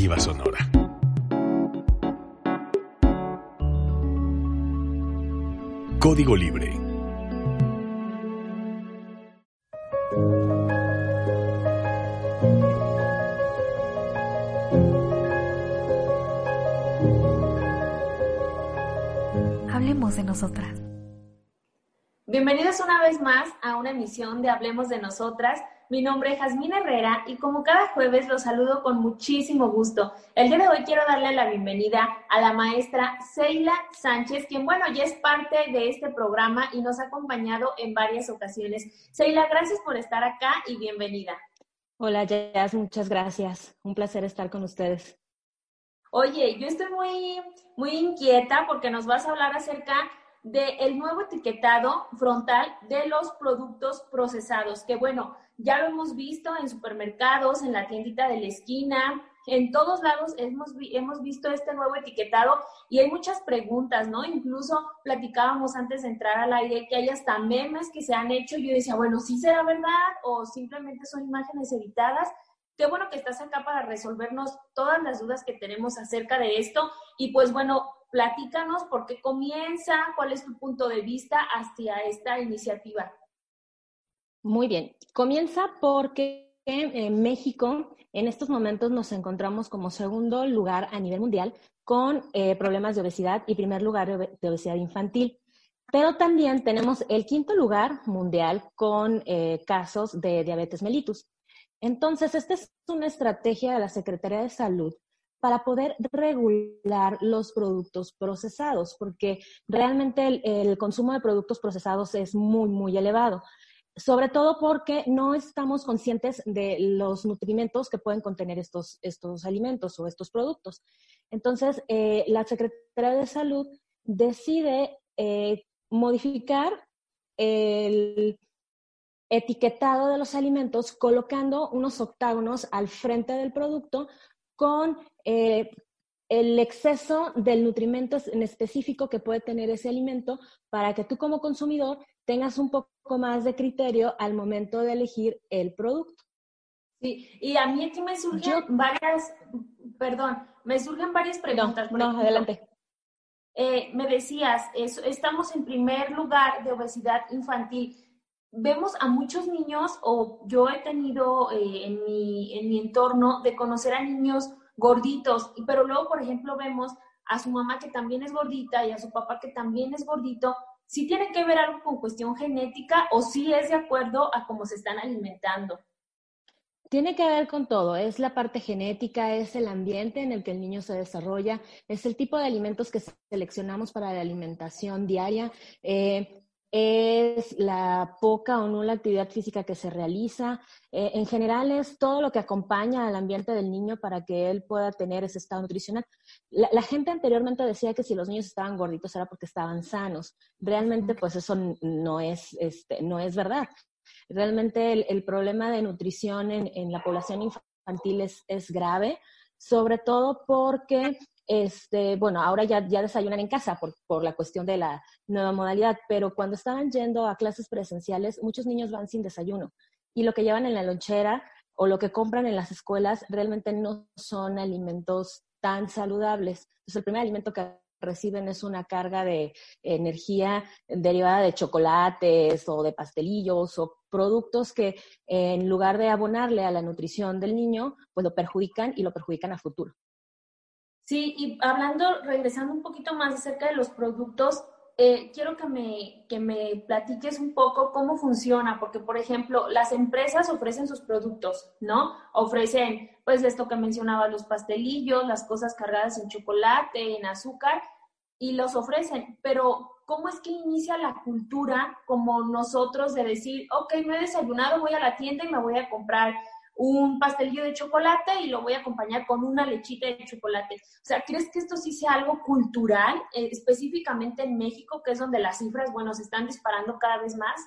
Sonora. Código Libre. Hablemos de nosotras. Bienvenidos una vez más a una emisión de Hablemos de Nosotras. Mi nombre es Jazmín Herrera y como cada jueves los saludo con muchísimo gusto. El día de hoy quiero darle la bienvenida a la maestra Seila Sánchez, quien bueno, ya es parte de este programa y nos ha acompañado en varias ocasiones. Seila, gracias por estar acá y bienvenida. Hola, Jazz, muchas gracias. Un placer estar con ustedes. Oye, yo estoy muy, muy inquieta porque nos vas a hablar acerca del nuevo etiquetado frontal de los productos procesados, que bueno, ya lo hemos visto en supermercados, en la tiendita de la esquina, en todos lados hemos, hemos visto este nuevo etiquetado y hay muchas preguntas, ¿no? Incluso platicábamos antes de entrar al aire que hay hasta memes que se han hecho. Yo decía, bueno, ¿sí será verdad o simplemente son imágenes editadas? Qué bueno que estás acá para resolvernos todas las dudas que tenemos acerca de esto. Y pues bueno, platícanos por qué comienza, cuál es tu punto de vista hacia esta iniciativa. Muy bien, comienza porque en México en estos momentos nos encontramos como segundo lugar a nivel mundial con eh, problemas de obesidad y primer lugar de obesidad infantil. Pero también tenemos el quinto lugar mundial con eh, casos de diabetes mellitus. Entonces, esta es una estrategia de la Secretaría de Salud para poder regular los productos procesados, porque realmente el, consumo de productos procesados es muy, muy elevado sobre todo porque no estamos conscientes de los nutrimentos que pueden contener estos, estos alimentos o estos productos. Entonces, eh, la Secretaría de Salud decide eh, modificar el etiquetado de los alimentos colocando unos octágonos al frente del producto con eh, el exceso del nutrimento en específico que puede tener ese alimento para que tú como consumidor tengas un poco más de criterio al momento de elegir el producto. Sí, y a mí aquí me surgen varias, perdón, me surgen varias preguntas. No, adelante. Eh, me decías, estamos en primer lugar de obesidad infantil. Vemos a muchos niños, o yo he tenido eh, en, mi, en mi entorno de conocer a niños gorditos, pero luego, por ejemplo, vemos a su mamá que también es gordita y a su papá que también es gordito, si tiene que ver algo con cuestión genética o si es de acuerdo a cómo se están alimentando. Tiene que ver con todo, es la parte genética, es el ambiente en el que el niño se desarrolla, es el tipo de alimentos que seleccionamos para la alimentación diaria. Eh, es la poca o nula actividad física que se realiza. Eh, en general es todo lo que acompaña al ambiente del niño para que él pueda tener ese estado nutricional. La, gente anteriormente decía que si los niños estaban gorditos era porque estaban sanos. Realmente pues eso no es, este, no es verdad. Realmente el, problema de nutrición en, en la población infantil es, es grave, sobre todo porque este, bueno, ahora ya, ya desayunan en casa por, por, la cuestión de la nueva modalidad, pero cuando estaban yendo a clases presenciales, muchos niños van sin desayuno y lo que llevan en la lonchera o lo que compran en las escuelas realmente no son alimentos tan saludables. Entonces, el primer alimento que reciben es una carga de energía derivada de chocolates o de pastelillos o productos que en lugar de abonarle a la nutrición del niño, pues lo perjudican y lo perjudican a futuro. Sí, y hablando, regresando un poquito más acerca de los productos, eh, quiero que me, que me platiques un poco cómo funciona, porque por ejemplo, las empresas ofrecen sus productos, ¿no? Ofrecen, pues esto que mencionaba, los pastelillos, las cosas cargadas en chocolate, en azúcar, y los ofrecen, pero ¿cómo es que inicia la cultura como nosotros de decir, ok, me he desayunado, voy a la tienda y me voy a comprar un pastelillo de chocolate y lo voy a acompañar con una lechita de chocolate. O sea, ¿crees que esto sí sea algo cultural, eh, específicamente en México, que es donde las cifras, bueno, se están disparando cada vez más?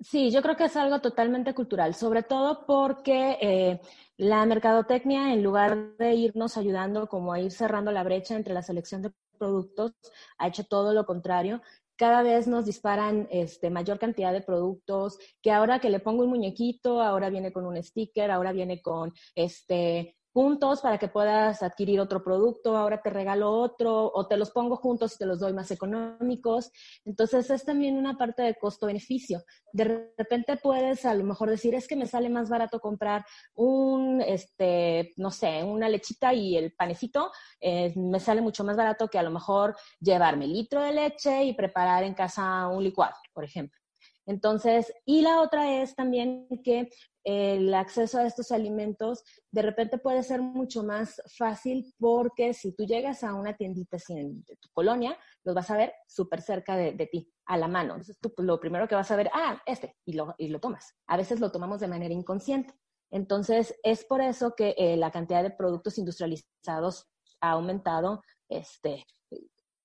Sí, yo creo que es algo totalmente cultural, sobre todo porque eh, la mercadotecnia, en lugar de irnos ayudando como a ir cerrando la brecha entre la selección de productos, ha hecho todo lo contrario cada vez nos disparan este, mayor cantidad de productos, que ahora que le pongo un muñequito, ahora viene con un sticker, ahora viene con este puntos para que puedas adquirir otro producto, ahora te regalo otro, o te los pongo juntos y te los doy más económicos. Entonces es también una parte de costo-beneficio. De repente puedes a lo mejor decir, es que me sale más barato comprar un, este, no sé, una lechita y el panecito, eh, me sale mucho más barato que a lo mejor llevarme litro de leche y preparar en casa un licuado, por ejemplo. Entonces, y la otra es también que el acceso a estos alimentos de repente puede ser mucho más fácil porque si tú llegas a una tiendita de tu colonia, los vas a ver súper cerca de, ti, a la mano. Entonces tú pues, lo primero que vas a ver, ah, este, y lo, y lo tomas. A veces lo tomamos de manera inconsciente. Entonces, es por eso que eh, la cantidad de productos industrializados ha aumentado este,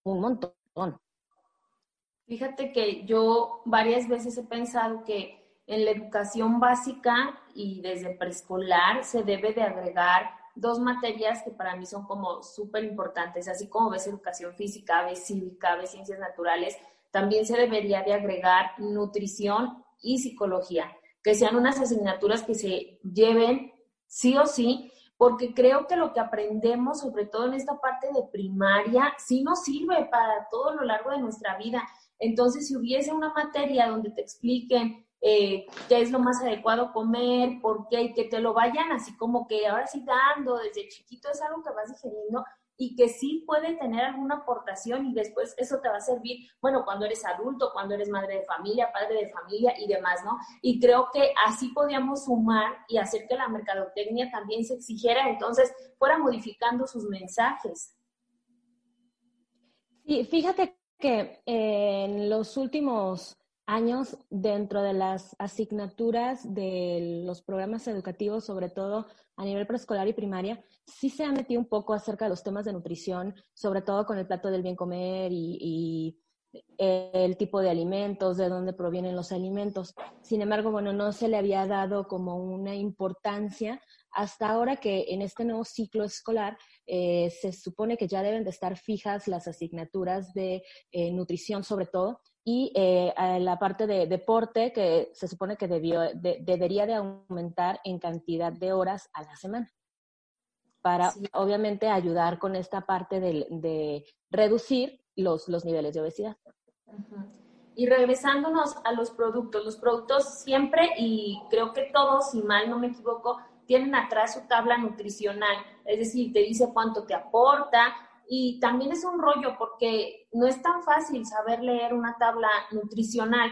un montón. Fíjate que yo varias veces he pensado que en la educación básica y desde preescolar se debe de agregar dos materias que para mí son como súper importantes, así como ves educación física, ves cívica, ves ciencias naturales, también se debería de agregar nutrición y psicología, que sean unas asignaturas que se lleven sí o sí, porque creo que lo que aprendemos, sobre todo en esta parte de primaria, sí nos sirve para todo lo largo de nuestra vida. Entonces, si hubiese una materia donde te expliquen eh, qué es lo más adecuado comer, por qué, y que te lo vayan así como que ahora sí dando desde chiquito, es algo que vas digeriendo y que sí puede tener alguna aportación y después eso te va a servir, bueno, cuando eres adulto, cuando eres madre de familia, padre de familia y demás, ¿no? Y creo que así podíamos sumar y hacer que la mercadotecnia también se exigiera, entonces fuera modificando sus mensajes. Y fíjate que en los últimos años dentro de las asignaturas de los programas educativos, sobre todo a nivel preescolar y primaria, sí se ha metido un poco acerca de los temas de nutrición, sobre todo con el plato del bien comer y, el tipo de alimentos, de dónde provienen los alimentos. Sin embargo, bueno, no se le había dado como una importancia hasta ahora que en este nuevo ciclo escolar eh, se supone que ya deben de estar fijas las asignaturas de eh, nutrición sobre todo y eh, la parte de deporte que se supone que debió, debería de aumentar en cantidad de horas a la semana. Para obviamente ayudar con esta parte de, reducir los, los niveles de obesidad. Y regresándonos a los productos, los productos siempre, y creo que todos, si mal no me equivoco, tienen atrás su tabla nutricional, es decir, te dice cuánto te aporta, y también es un rollo porque no es tan fácil saber leer una tabla nutricional.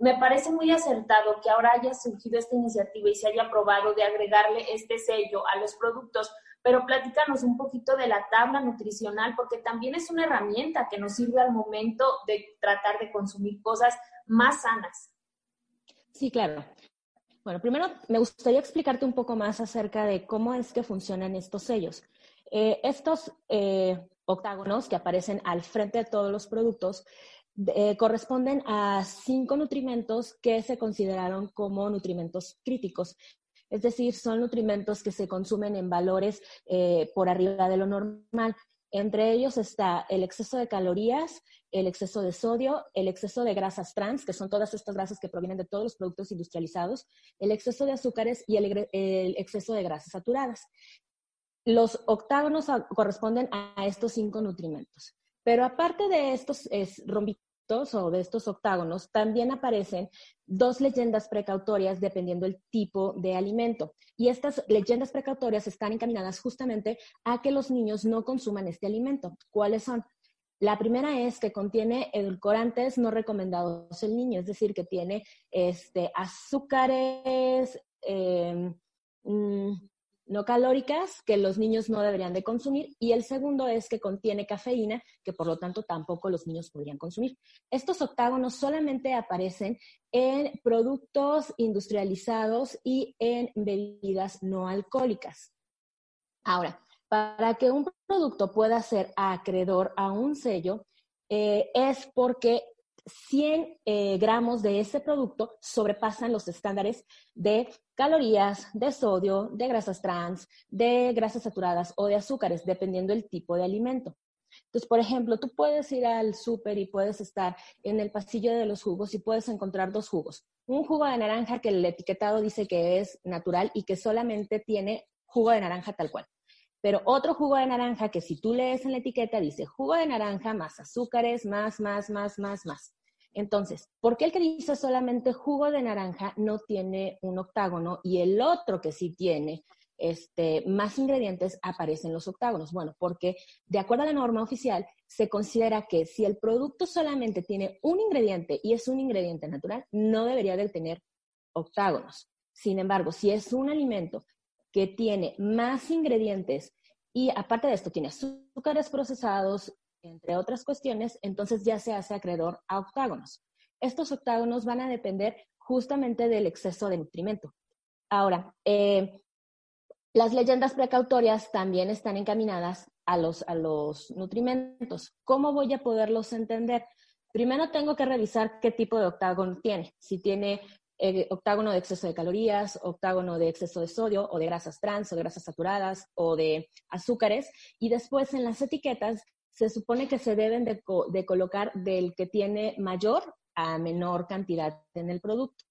Me parece muy acertado que ahora haya surgido esta iniciativa y se haya aprobado de agregarle este sello a los productos, pero platícanos un poquito de la tabla nutricional porque también es una herramienta que nos sirve al momento de tratar de consumir cosas más sanas. Sí, claro. Bueno, primero me gustaría explicarte un poco más acerca de cómo es que funcionan estos sellos. Eh, estos eh, octágonos que aparecen al frente de todos los productos eh, corresponden a cinco nutrimentos que se consideraron como nutrimentos críticos. Es decir, son nutrimentos que se consumen en valores eh, por arriba de lo normal. Entre ellos está el exceso de calorías, el exceso de sodio, el exceso de grasas trans, que son todas estas grasas que provienen de todos los productos industrializados, el exceso de azúcares y el, el exceso de grasas saturadas. Los octágonos corresponden a estos cinco nutrimentos. Pero aparte de estos rombitos o de estos octágonos, también aparecen dos leyendas precautorias dependiendo del tipo de alimento. Y estas leyendas precautorias están encaminadas justamente a que los niños no consuman este alimento. ¿Cuáles son? La primera es que contiene edulcorantes no recomendados el niño, es decir, que tiene este, azúcares, eh, mm, no calóricas que los niños no deberían de consumir y el segundo es que contiene cafeína que por lo tanto tampoco los niños podrían consumir. Estos octágonos solamente aparecen en productos industrializados y en bebidas no alcohólicas. Ahora, para que un producto pueda ser acreedor a un sello, eh, es porque 100 eh, gramos de ese producto sobrepasan los estándares de calorías, de sodio, de grasas trans, de grasas saturadas o de azúcares, dependiendo del tipo de alimento. Entonces, por ejemplo, tú puedes ir al súper y puedes estar en el pasillo de los jugos y puedes encontrar dos jugos. Un jugo de naranja que el etiquetado dice que es natural y que solamente tiene jugo de naranja tal cual. Pero otro jugo de naranja que si tú lees en la etiqueta dice jugo de naranja más azúcares, más, más, más, más, más. Entonces, ¿por qué el que dice solamente jugo de naranja no tiene un octágono y el otro que sí tiene este, más ingredientes aparecen los octágonos? Bueno, porque de acuerdo a la norma oficial, se considera que si el producto solamente tiene un ingrediente y es un ingrediente natural, no debería de tener octágonos. Sin embargo, si es un alimento que tiene más ingredientes y aparte de esto tiene azúcares procesados, entre otras cuestiones, entonces ya se hace acreedor a octágonos. Estos octágonos van a depender justamente del exceso de nutrimento. Ahora, eh, las leyendas precautorias también están encaminadas a los, a los nutrimentos. ¿Cómo voy a poderlos entender? Primero tengo que revisar qué tipo de octágono tiene. Si tiene eh, octágono de exceso de calorías, octágono de exceso de sodio o de grasas trans o de grasas saturadas o de azúcares. Y después en las etiquetas se supone que se deben de, colocar del que tiene mayor a menor cantidad en el producto.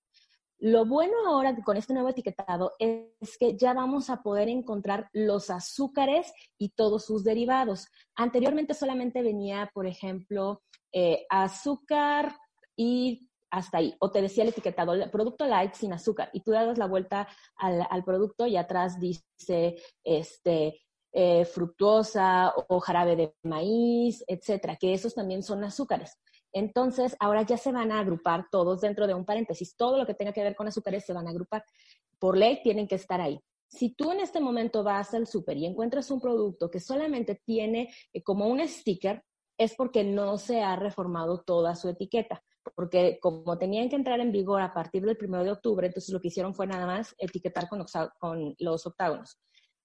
Lo bueno ahora con este nuevo etiquetado es que ya vamos a poder encontrar los azúcares y todos sus derivados. Anteriormente solamente venía, por ejemplo, eh, azúcar y hasta ahí. O te decía el etiquetado, el producto light sin azúcar. Y tú das la vuelta al, al producto y atrás dice este, eh, fructuosa o jarabe de maíz, etcétera, que esos también son azúcares. Entonces, ahora ya se van a agrupar todos dentro de un paréntesis. Todo lo que tenga que ver con azúcares se van a agrupar. Por ley tienen que estar ahí. Si tú en este momento vas al súper y encuentras un producto que solamente tiene eh, como un sticker, es porque no se ha reformado toda su etiqueta. Porque como tenían que entrar en vigor a partir del 1 de octubre, entonces lo que hicieron fue nada más etiquetar con los octágonos.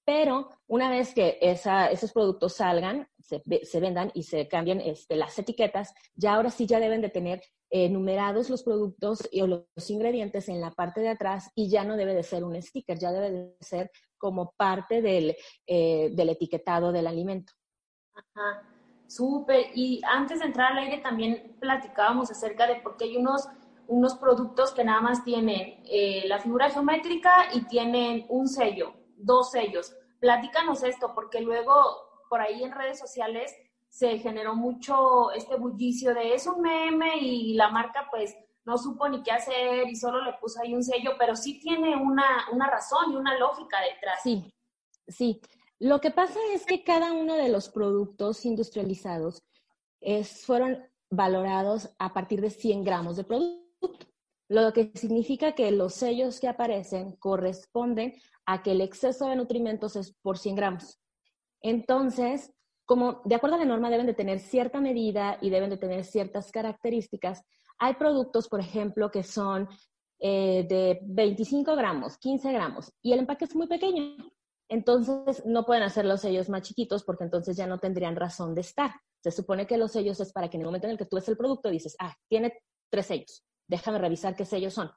Pero una vez que esos productos salgan, se, vendan y se cambien este, las etiquetas, ya ahora sí ya deben de tener eh, numerados los productos y los, ingredientes en la parte de atrás y ya no debe de ser un sticker, ya debe de ser como parte del, eh, del etiquetado del alimento. Ajá, súper. Y antes de entrar al aire también platicábamos acerca de por qué hay unos unos productos que nada más tienen eh, la figura geométrica y tienen un sello, dos sellos platícanos esto, porque luego por ahí en redes sociales se generó mucho este bullicio de es un meme y la marca pues no supo ni qué hacer y solo le puso ahí un sello, pero sí tiene una, razón y una lógica detrás. Sí, sí. Lo que pasa es que cada uno de los productos industrializados fueron valorados a partir de 100 gramos de producto, lo que significa que los sellos que aparecen corresponden a que el exceso de nutrimentos es por 100 gramos. Entonces, como de acuerdo a la norma deben de tener cierta medida y deben de tener ciertas características, hay productos, por ejemplo, que son eh, de 25 gramos, 15 gramos, y el empaque es muy pequeño. Entonces, no pueden hacer los sellos más chiquitos porque entonces ya no tendrían razón de estar. Se supone que los sellos es para que en el momento en el que tú ves el producto dices, ah, tiene tres sellos, déjame revisar qué sellos son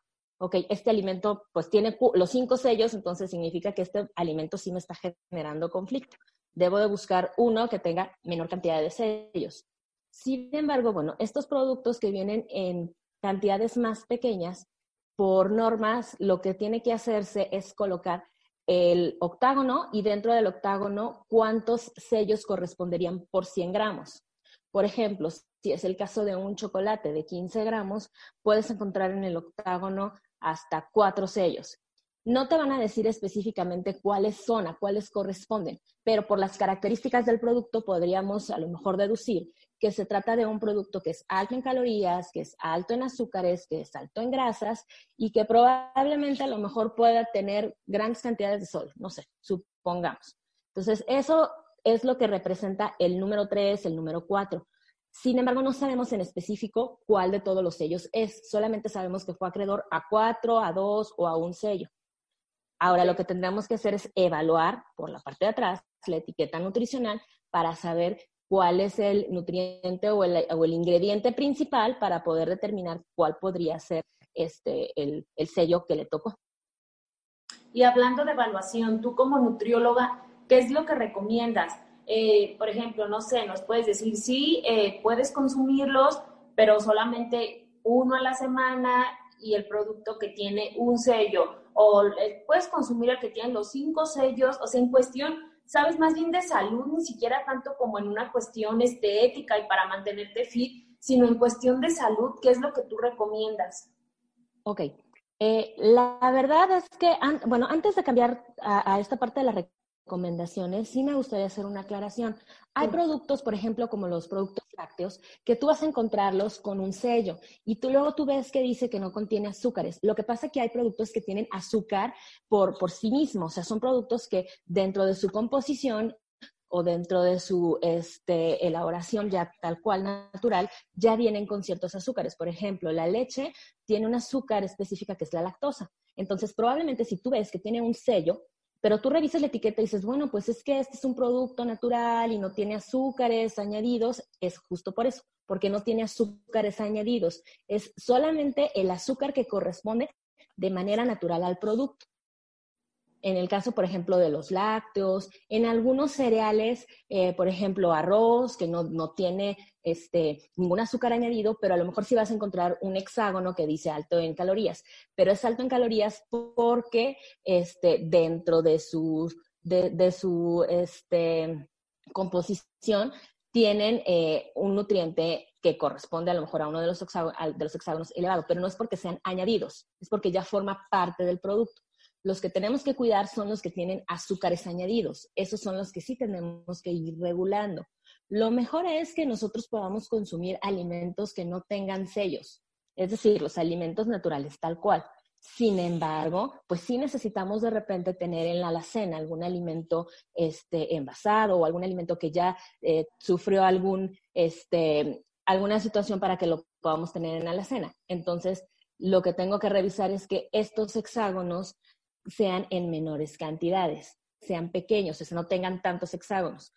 ok, este alimento pues tiene los cinco sellos, entonces significa que este alimento sí me está generando conflicto. Debo de buscar uno que tenga menor cantidad de sellos. Sin embargo, bueno, estos productos que vienen en cantidades más pequeñas, por normas, lo que tiene que hacerse es colocar el octágono y dentro del octágono cuántos sellos corresponderían por 100 gramos. Por ejemplo, si es el caso de un chocolate de 15 gramos, puedes encontrar en el octágono hasta cuatro sellos. No te van a decir específicamente cuáles son, a cuáles corresponden, pero por las características del producto podríamos a lo mejor deducir que se trata de un producto que es alto en calorías, que es alto en azúcares, que es alto en grasas y que probablemente a lo mejor pueda tener grandes cantidades de sol, no sé, supongamos. Entonces, eso es lo que representa el número 3, el número 4. Sin embargo, no sabemos en específico cuál de todos los sellos es. Solamente sabemos que fue acreedor a cuatro, a dos o a un sello. Ahora, lo que tendremos que hacer es evaluar por la parte de atrás la etiqueta nutricional para saber cuál es el nutriente o el, ingrediente principal para poder determinar cuál podría ser este, el, el sello que le tocó. Y hablando de evaluación, tú como nutrióloga, ¿qué es lo que recomiendas? Eh, por ejemplo, no sé, nos puedes decir, sí, eh, puedes consumirlos, pero solamente uno a la semana y el producto que tiene un sello, o eh, puedes consumir el que tiene los cinco sellos, o sea, en cuestión sabes más bien de salud, ni siquiera tanto como en una cuestión estética y para mantenerte fit, sino en cuestión de salud, ¿qué es lo que tú recomiendas? Ok. Eh, la verdad es que, bueno, antes de cambiar a, a esta parte de la recomendaciones, sí me gustaría hacer una aclaración. Hay productos, por ejemplo, como los productos que tú vas a encontrarlos con un sello y tú luego tú ves que dice que no contiene azúcares. Lo que pasa es que hay productos que tienen azúcar por, por sí mismos, o sea, son productos que dentro de su composición o dentro de su este, elaboración ya tal cual natural, ya vienen con ciertos azúcares. Por ejemplo, la leche tiene un azúcar específica que es la lactosa. Entonces, probablemente si tú ves que tiene un sello, pero tú revisas la etiqueta y dices, bueno, pues es que este es un producto natural y no tiene azúcares añadidos, es justo por eso, porque no tiene azúcares añadidos, es solamente el azúcar que corresponde de manera natural al producto en el caso, por ejemplo, de los lácteos, en algunos cereales, eh, por ejemplo, arroz, que no, tiene este, ningún azúcar añadido, pero a lo mejor sí vas a encontrar un hexágono que dice alto en calorías, pero es alto en calorías porque este, dentro de su, de, su este, composición tienen eh, un nutriente que corresponde a lo mejor a uno de los, de los hexágonos elevado, pero no es porque sean añadidos, es porque ya forma parte del producto. Los que tenemos que cuidar son los que tienen azúcares añadidos. Esos son los que sí tenemos que ir regulando. Lo mejor es que nosotros podamos consumir alimentos que no tengan sellos, es decir, los alimentos naturales tal cual. Sin embargo, pues sí necesitamos de repente tener en la alacena algún alimento este, envasado o algún alimento que ya eh, sufrió algún, este, alguna situación para que lo podamos tener en la alacena. Entonces, lo que tengo que revisar es que estos hexágonos sean en menores cantidades, sean pequeños, o sea, no tengan tantos hexágonos.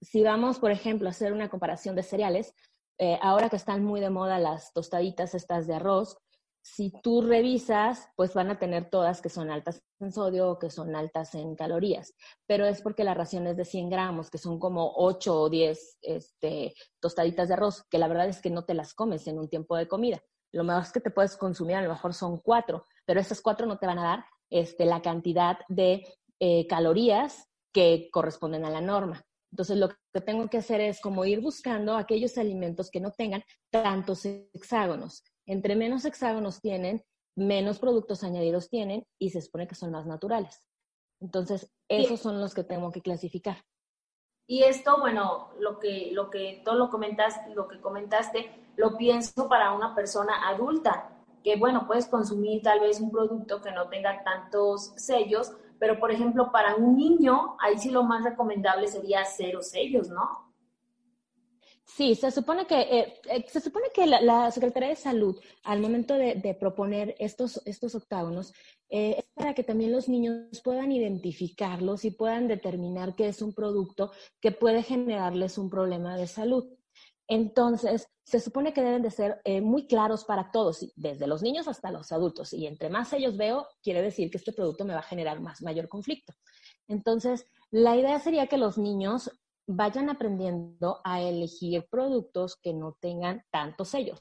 Si vamos, por ejemplo, a hacer una comparación de cereales, eh, ahora que están muy de moda las tostaditas estas de arroz, si tú revisas, pues van a tener todas que son altas en sodio o que son altas en calorías, pero es porque la ración es de 100 gramos, que son como 8 o 10 este, tostaditas de arroz, que la verdad es que no te las comes en un tiempo de comida. Lo más que te puedes consumir a lo mejor son cuatro, pero esas cuatro no te van a dar este, la cantidad de eh, calorías que corresponden a la norma. Entonces, lo que tengo que hacer es como ir buscando aquellos alimentos que no tengan tantos hexágonos. Entre menos hexágonos tienen, menos productos añadidos tienen y se supone que son más naturales. Entonces, esos son los que tengo que clasificar. Y esto, bueno, lo que, lo que todo lo comentaste, lo que comentaste, lo pienso para una persona adulta que bueno, puedes consumir tal vez un producto que no tenga tantos sellos, pero por ejemplo, para un niño, ahí sí lo más recomendable sería cero sellos, ¿no? Sí, se supone que, eh, eh, se supone que la, Secretaría de Salud, al momento de, proponer estos, estos octágonos, eh, es para que también los niños puedan identificarlos y puedan determinar que es un producto que puede generarles un problema de salud. Entonces, se supone que deben de ser eh, muy claros para todos, desde los niños hasta los adultos. Y entre más ellos veo, quiere decir que este producto me va a generar más, mayor conflicto. Entonces, la idea sería que los niños vayan aprendiendo a elegir productos que no tengan tantos sellos.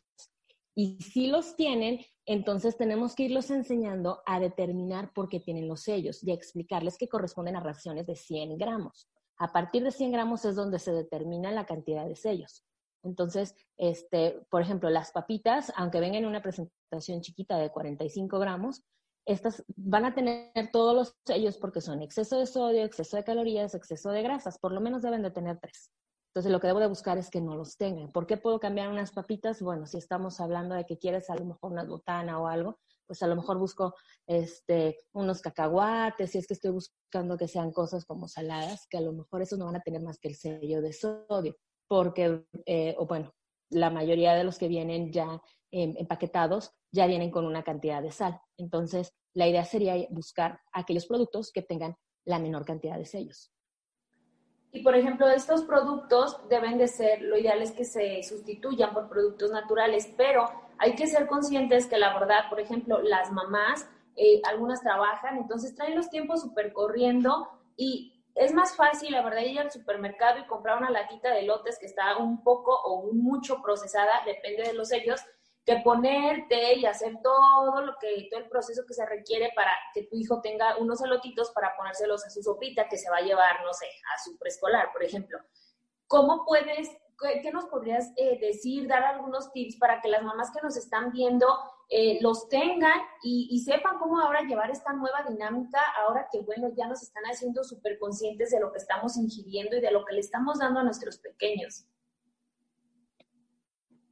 Y si los tienen, entonces tenemos que irlos enseñando a determinar por qué tienen los sellos y a explicarles que corresponden a raciones de 100 gramos. A partir de 100 gramos es donde se determina la cantidad de sellos. Entonces, este, por ejemplo, las papitas, aunque vengan en una presentación chiquita de 45 gramos, estas van a tener todos los sellos porque son exceso de sodio, exceso de calorías, exceso de grasas, por lo menos deben de tener tres. Entonces, lo que debo de buscar es que no los tengan. ¿Por qué puedo cambiar unas papitas? Bueno, si estamos hablando de que quieres a lo mejor una botana o algo, pues a lo mejor busco este, unos cacahuates, si es que estoy buscando que sean cosas como saladas, que a lo mejor esos no van a tener más que el sello de sodio porque, eh, o bueno, la mayoría de los que vienen ya em, empaquetados ya vienen con una cantidad de sal. Entonces, la idea sería buscar aquellos productos que tengan la menor cantidad de sellos. Y por ejemplo, estos productos deben de ser, lo ideal es que se sustituyan por productos naturales, pero hay que ser conscientes que la verdad, por ejemplo, las mamás, eh, algunas trabajan, entonces traen los tiempos súper corriendo y es más fácil, la verdad, ir al supermercado y comprar una latita de lotes que está un poco o mucho procesada, depende de los sellos, que ponerte y hacer todo lo que, todo el proceso que se requiere para que tu hijo tenga unos elotitos para ponérselos a su sopita que se va a llevar, no sé, a su preescolar, por ejemplo. ¿Cómo puedes, qué, nos podrías eh, decir, dar algunos tips para que las mamás que nos están viendo eh, los tengan y, sepan cómo ahora llevar esta nueva dinámica, ahora que, bueno, ya nos están haciendo súper conscientes de lo que estamos ingiriendo y de lo que le estamos dando a nuestros pequeños.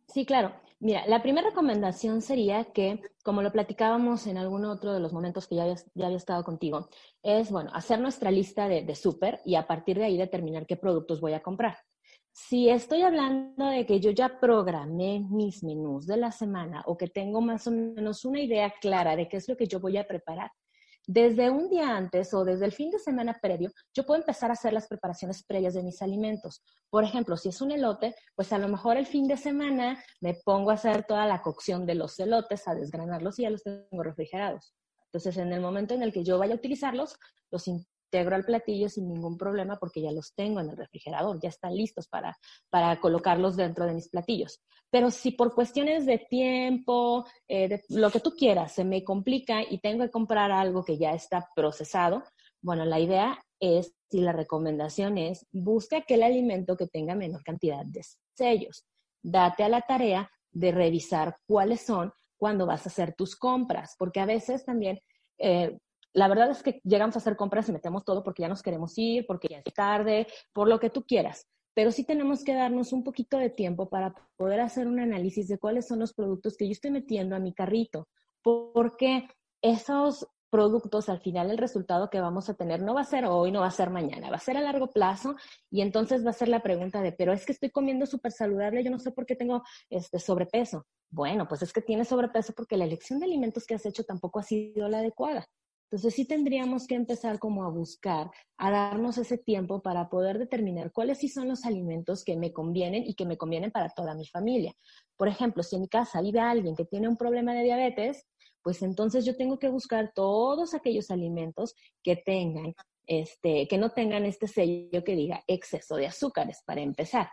Sí, claro. Mira, la primera recomendación sería que, como lo platicábamos en algún otro de los momentos que ya había, estado contigo, es, bueno, hacer nuestra lista de, de súper y a partir de ahí determinar qué productos voy a comprar. Si estoy hablando de que yo ya programé mis menús de la semana o que tengo más o menos una idea clara de qué es lo que yo voy a preparar, desde un día antes o desde el fin de semana previo, yo puedo empezar a hacer las preparaciones previas de mis alimentos. Por ejemplo, si es un elote, pues a lo mejor el fin de semana me pongo a hacer toda la cocción de los elotes, a desgranarlos y ya los tengo refrigerados. Entonces, en el momento en el que yo vaya a utilizarlos, los integro al platillo sin ningún problema porque ya los tengo en el refrigerador, ya están listos para, para colocarlos dentro de mis platillos. Pero si por cuestiones de tiempo, eh, de lo que tú quieras, se me complica y tengo que comprar algo que ya está procesado, bueno, la idea es, y la recomendación es, busca aquel alimento que tenga menor cantidad de sellos. Date a la tarea de revisar cuáles son cuando vas a hacer tus compras, porque a veces también eh, la verdad es que llegamos a hacer compras y metemos todo porque ya nos queremos ir, porque ya es tarde, por lo que tú quieras. Pero sí tenemos que darnos un poquito de tiempo para poder hacer un análisis de cuáles son los productos que yo estoy metiendo a mi carrito, porque esos productos, al final el resultado que vamos a tener no va a ser hoy, no va a ser mañana, va a ser a largo plazo y entonces va a ser la pregunta de, pero es que estoy comiendo súper saludable, yo no sé por qué tengo este sobrepeso. Bueno, pues es que tienes sobrepeso porque la elección de alimentos que has hecho tampoco ha sido la adecuada. Entonces sí tendríamos que empezar como a buscar, a darnos ese tiempo para poder determinar cuáles sí son los alimentos que me convienen y que me convienen para toda mi familia. Por ejemplo, si en mi casa vive alguien que tiene un problema de diabetes, pues entonces yo tengo que buscar todos aquellos alimentos que tengan, este, que no tengan este sello que diga exceso de azúcares, para empezar,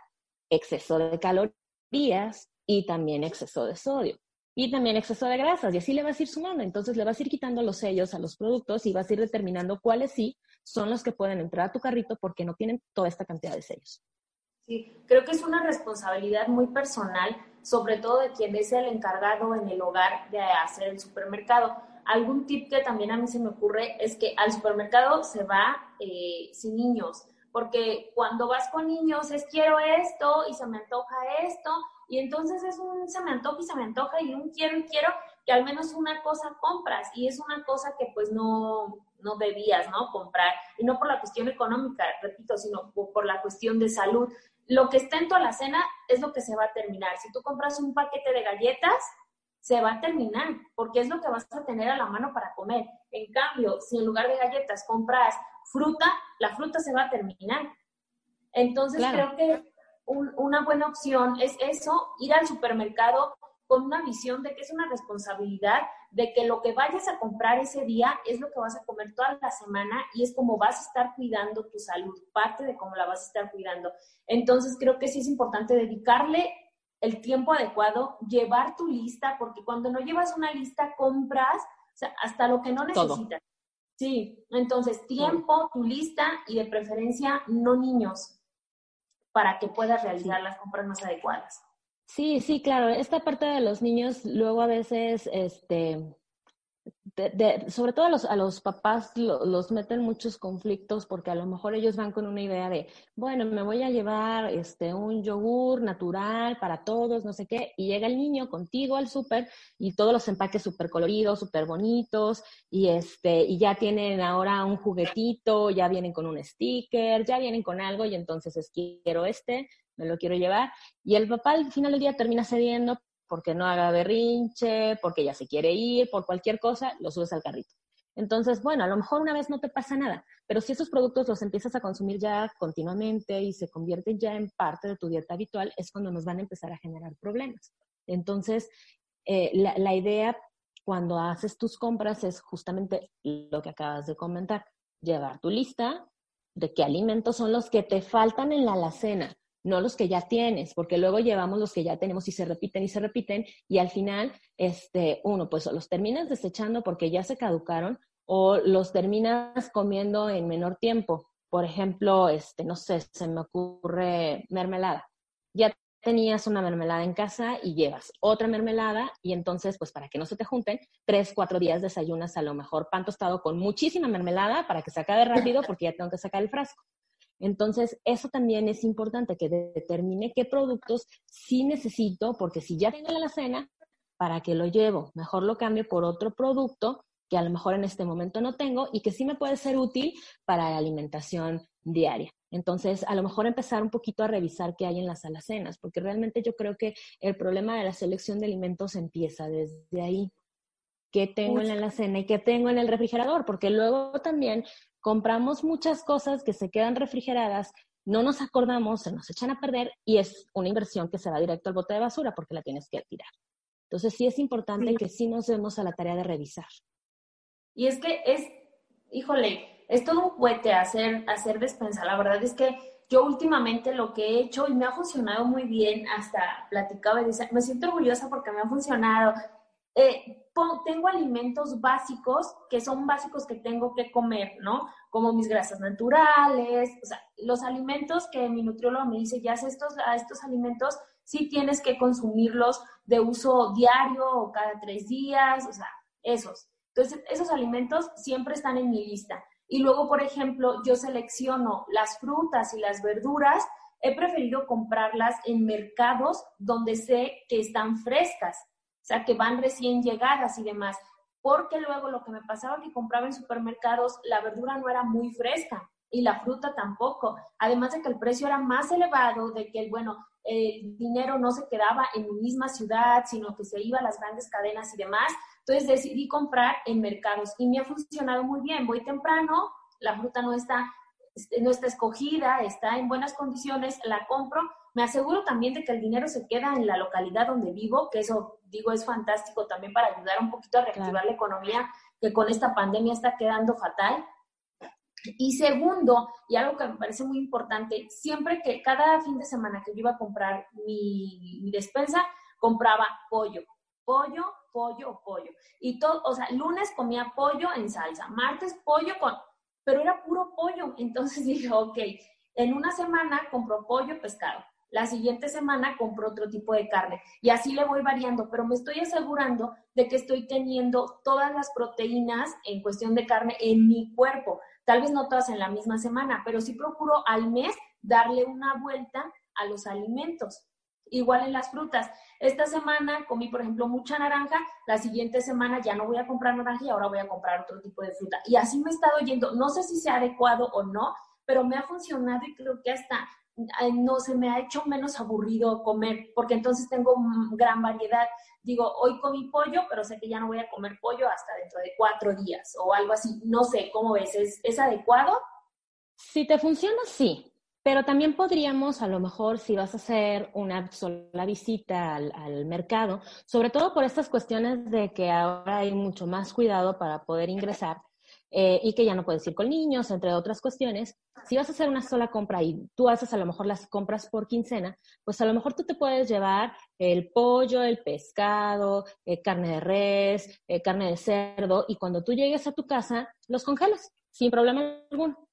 exceso de calorías y también exceso de sodio y también exceso de grasas, y así le vas a ir sumando. Entonces le vas a ir quitando los sellos a los productos y vas a ir determinando cuáles sí son los que pueden entrar a tu carrito porque no tienen toda esta cantidad de sellos. Sí, creo que es una responsabilidad muy personal, sobre todo de quien es el encargado en el hogar de hacer el supermercado. Algún tip que también a mí se me ocurre es que al supermercado se va eh, sin niños, porque cuando vas con niños es quiero esto y se me antoja esto y entonces es un se me antoja y se me antoja y un quiero y quiero que al menos una cosa compras y es una cosa que pues no, no debías, ¿no? Comprar. Y no por la cuestión económica, repito, sino por la cuestión de salud. Lo que está en tu alacena es lo que se va a terminar. Si tú compras un paquete de galletas, se va a terminar, porque es lo que vas a tener a la mano para comer. En cambio, si en lugar de galletas compras fruta, la fruta se va a terminar. Entonces creo que una buena opción es eso, ir al supermercado con una visión de que es una responsabilidad, de que lo que vayas a comprar ese día es lo que vas a comer toda la semana y es como vas a estar cuidando tu salud, parte de cómo la vas a estar cuidando. Entonces creo que sí es importante dedicarle el tiempo adecuado, llevar tu lista, porque cuando no llevas una lista compras hasta lo que no necesitas. Sí, entonces tiempo, tu lista y de preferencia no niños para que puedas realizar las compras más adecuadas. Sí, sí, claro. Esta parte de los niños luego a veces, este, sobre todo a los, a los papás los meten muchos conflictos porque a lo mejor ellos van con una idea de, bueno, me voy a llevar este, un yogur natural para todos, no sé qué, y llega el niño contigo al súper y todos los empaques súper coloridos, súper bonitos, y, este, y ya tienen ahora un juguetito, ya vienen con un sticker, ya vienen con algo y entonces es quiero este, me lo quiero llevar. Y el papá al final del día termina cediendo porque no haga berrinche, porque ya se quiere ir, por cualquier cosa, lo subes al carrito. Entonces, bueno, a lo mejor una vez no te pasa nada, pero si esos productos los empiezas a consumir ya continuamente y se convierten ya en parte de tu dieta habitual, es cuando nos van a empezar a generar problemas. Entonces, eh, la, la idea cuando haces tus compras es justamente lo que acabas de comentar, llevar tu lista de qué alimentos son los que te faltan en la alacena, no los que ya tienes, porque luego llevamos los que ya tenemos y se repiten y se repiten y al final, este, uno, pues los terminas desechando porque ya se caducaron o los terminas comiendo en menor tiempo. Por ejemplo, este, no sé, se me ocurre mermelada. Ya tenías una mermelada en casa y llevas otra mermelada y entonces, pues para que no se te junten, tres, cuatro días desayunas a lo mejor pan tostado con muchísima mermelada para que se acabe rápido porque ya tengo que sacar el frasco. Entonces, eso también es importante que determine qué productos sí necesito, porque si ya tengo la cena, ¿para qué lo llevo? Mejor lo cambio por otro producto que a lo mejor en este momento no tengo y que sí me puede ser útil para la alimentación diaria. Entonces, a lo mejor empezar un poquito a revisar qué hay en las alacenas, porque realmente yo creo que el problema de la selección de alimentos empieza desde ahí. ¿Qué tengo en la alacena y qué tengo en el refrigerador? Porque luego también compramos muchas cosas que se quedan refrigeradas, no nos acordamos, se nos echan a perder y es una inversión que se va directo al bote de basura porque la tienes que tirar. Entonces, sí es importante que sí nos demos a la tarea de revisar. Y es que es, híjole, es todo un cohete hacer, hacer despensa. La verdad es que yo últimamente lo que he hecho y me ha funcionado muy bien, hasta platicaba y decía, me siento orgullosa porque me ha funcionado. Eh, tengo alimentos básicos que son básicos que tengo que comer, ¿no? Como mis grasas naturales, o sea, los alimentos que mi nutriólogo me dice, ya estos, estos alimentos sí tienes que consumirlos de uso diario o cada tres días, o sea, esos. Entonces, esos alimentos siempre están en mi lista. Y luego, por ejemplo, yo selecciono las frutas y las verduras. He preferido comprarlas en mercados donde sé que están frescas, o sea, que van recién llegadas y demás. Porque luego lo que me pasaba que compraba en supermercados, la verdura no era muy fresca y la fruta tampoco. Además de que el precio era más elevado, de que, bueno, el dinero no se quedaba en mi misma ciudad, sino que se iba a las grandes cadenas y demás. Entonces decidí comprar en mercados y me ha funcionado muy bien. Voy temprano, la fruta no está, no está escogida, está en buenas condiciones, la compro. Me aseguro también de que el dinero se queda en la localidad donde vivo, que eso digo es fantástico también para ayudar un poquito a reactivar la economía, que con esta pandemia está quedando fatal. Y segundo, y algo que me parece muy importante, siempre que cada fin de semana que yo iba a comprar mi, mi despensa, compraba pollo, pollo, pollo, pollo. Y todo, o sea, lunes comía pollo en salsa, martes pollo con, pero era puro pollo. Entonces dije, ok, en una semana compro pollo, pescado. La siguiente semana compro otro tipo de carne y así le voy variando, pero me estoy asegurando de que estoy teniendo todas las proteínas en cuestión de carne en mi cuerpo. Tal vez no todas en la misma semana, pero sí procuro al mes darle una vuelta a los alimentos. Igual en las frutas. Esta semana comí, por ejemplo, mucha naranja, la siguiente semana ya no voy a comprar naranja y ahora voy a comprar otro tipo de fruta. Y así me he estado yendo. No sé si sea adecuado o no, pero me ha funcionado y creo que hasta no se me ha hecho menos aburrido comer, porque entonces tengo gran variedad. Digo, hoy comí pollo, pero sé que ya no voy a comer pollo hasta dentro de cuatro días o algo así. No sé, ¿cómo ves? ¿Es, es adecuado? Si te funciona, sí. Pero también podríamos, a lo mejor, si vas a hacer una sola visita al, mercado, sobre todo por estas cuestiones de que ahora hay mucho más cuidado para poder ingresar eh, y que ya no puedes ir con niños, entre otras cuestiones, si vas a hacer una sola compra y tú haces a lo mejor las compras por quincena, pues a lo mejor tú te puedes llevar el pollo, el pescado, eh, carne de res, eh, carne de cerdo y cuando tú llegues a tu casa, los congelas sin problema alguno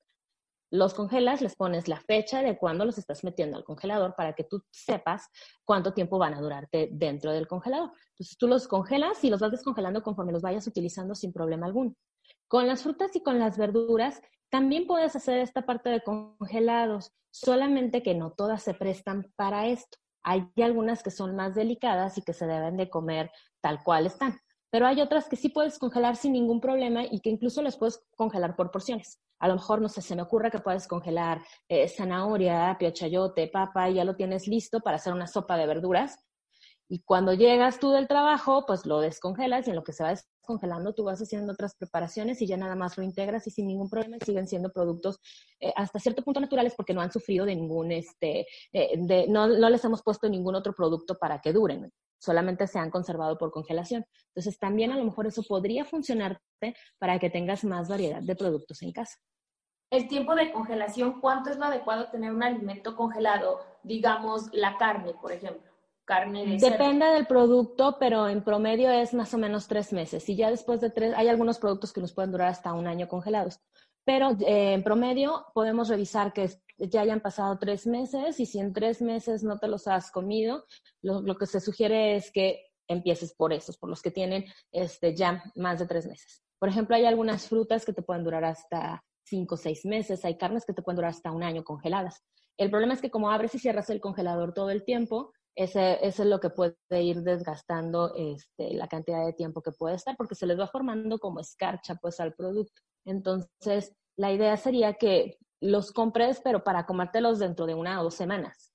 los congelas, les pones la fecha de cuándo los estás metiendo al congelador para que tú sepas cuánto tiempo van a durarte dentro del congelador. Entonces tú los congelas y los vas descongelando conforme los vayas utilizando sin problema alguno. Con las frutas y con las verduras también puedes hacer esta parte de congelados, solamente que no todas se prestan para esto. Hay algunas que son más delicadas y que se deben de comer tal cual están pero hay otras que sí puedes congelar sin ningún problema y que incluso las puedes congelar por porciones. A lo mejor, no sé, se me ocurre que puedes congelar eh, zanahoria, piochayote, papa, y ya lo tienes listo para hacer una sopa de verduras. Y cuando llegas tú del trabajo, pues lo descongelas y en lo que se va descongelando tú vas haciendo otras preparaciones y ya nada más lo integras y sin ningún problema siguen siendo productos eh, hasta cierto punto naturales porque no han sufrido de ningún, este, eh, de, no, no les hemos puesto ningún otro producto para que duren solamente se han conservado por congelación. Entonces, también a lo mejor eso podría funcionarte para que tengas más variedad de productos en casa. El tiempo de congelación, ¿cuánto es lo adecuado tener un alimento congelado? digamos, la carne, por ejemplo? Carne de Depende del producto, pero en promedio es más o menos tres meses. Y ya después de tres, hay algunos productos que nos pueden durar hasta un año congelados. Pero eh, en promedio podemos revisar que ya hayan pasado tres meses y si en tres meses no te los has comido, lo, que se sugiere es que empieces por esos, por los que tienen este, ya más de tres meses. Por ejemplo, hay algunas frutas que te pueden durar hasta cinco o seis meses, hay carnes que te pueden durar hasta un año congeladas. El problema es que como abres y cierras el congelador todo el tiempo, ese, es lo que puede ir desgastando este, la cantidad de tiempo que puede estar, porque se les va formando como escarcha pues al producto. Entonces, la idea sería que los compres, pero para comértelos dentro de una o dos semanas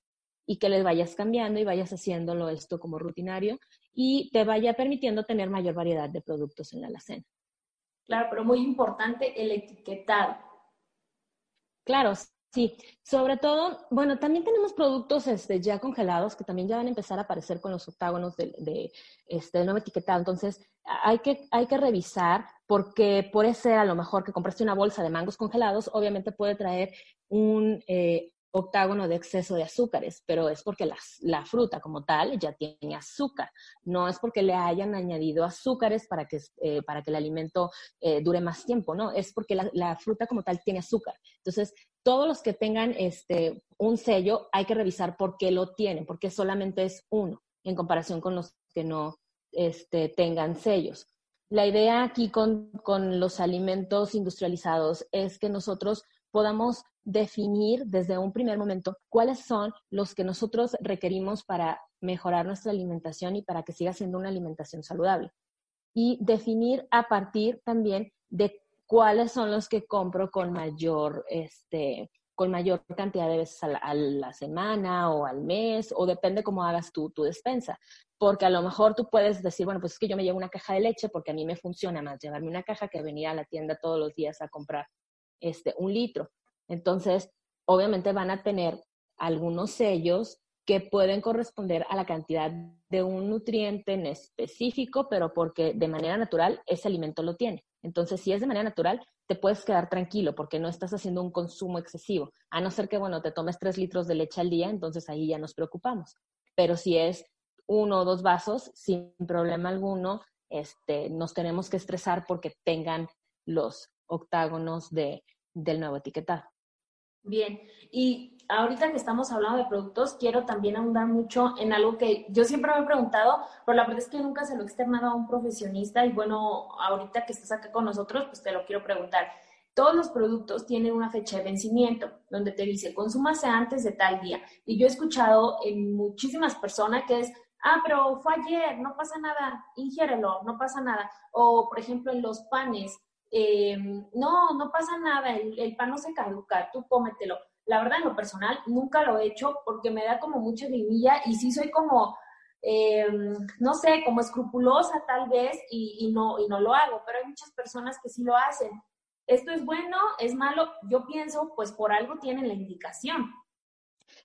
y que les vayas cambiando y vayas haciéndolo esto como rutinario y te vaya permitiendo tener mayor variedad de productos en la alacena. Claro, pero muy importante el etiquetado. Claro, Sí, sobre todo, bueno, también tenemos productos este, ya congelados que también ya van a empezar a aparecer con los octágonos de, este, nuevo etiquetado. Entonces, hay que, hay que revisar porque puede ser a lo mejor que compraste una bolsa de mangos congelados, obviamente puede traer un, eh, octágono de exceso de azúcares, pero es porque la, fruta como tal ya tiene azúcar, no es porque le hayan añadido azúcares para que, eh, para que el alimento eh, dure más tiempo, ¿no? Es porque la, fruta como tal tiene azúcar. Entonces, todos los que tengan este, un sello hay que revisar por qué lo tienen, porque solamente es uno en comparación con los que no este, tengan sellos. La idea aquí con, con los alimentos industrializados es que nosotros podamos definir desde un primer momento cuáles son los que nosotros requerimos para mejorar nuestra alimentación y para que siga siendo una alimentación saludable. Y definir a partir también de cuáles son los que compro con mayor, este, con mayor cantidad de veces a la, semana o al mes, o depende cómo hagas tú tu despensa. Porque a lo mejor tú puedes decir, bueno, pues es que yo me llevo una caja de leche porque a mí me funciona más llevarme una caja que venir a la tienda todos los días a comprar este, un litro. Entonces, obviamente van a tener algunos sellos que pueden corresponder a la cantidad de un nutriente en específico, pero porque de manera natural ese alimento lo tiene. Entonces, si es de manera natural, te puedes quedar tranquilo porque no estás haciendo un consumo excesivo, a no ser que, bueno, te tomes tres litros de leche al día, entonces ahí ya nos preocupamos. Pero si es uno o dos vasos, sin problema alguno, este, nos tenemos que estresar porque tengan los octágonos de, del nuevo etiquetado. Bien, y ahorita que estamos hablando de productos, quiero también ahondar mucho en algo que yo siempre me he preguntado, pero la verdad es que nunca se lo he externado a un profesionista y bueno, ahorita que estás acá con nosotros, pues te lo quiero preguntar. Todos los productos tienen una fecha de vencimiento donde te dice consúmase antes de tal día. Y yo he escuchado en muchísimas personas que es, ah, pero fue ayer, no pasa nada, ingiérelo, no pasa nada. O, por ejemplo, en los panes, eh, no, no pasa nada, el, pan no se caduca, tú cómetelo. La verdad, en lo personal, nunca lo he hecho porque me da como mucha vidilla y sí soy como, eh, no sé, como escrupulosa tal vez y, no, y no lo hago, pero hay muchas personas que sí lo hacen. Esto es bueno, es malo, yo pienso, pues por algo tienen la indicación.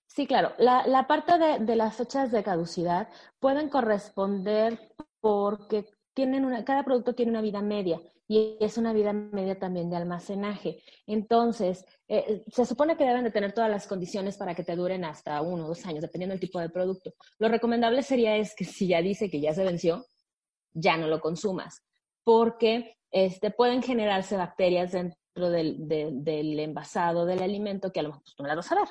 Sí, claro. La, la parte de, de, las fechas de caducidad pueden corresponder porque tienen una, cada producto tiene una vida media y es una vida media también de almacenaje. Entonces, eh, se supone que deben de tener todas las condiciones para que te duren hasta uno o dos años, dependiendo del tipo de producto. Lo recomendable sería es que si ya dice que ya se venció, ya no lo consumas, porque este, pueden generarse bacterias dentro del, del envasado del alimento que a lo mejor pues, tú no las vas a ver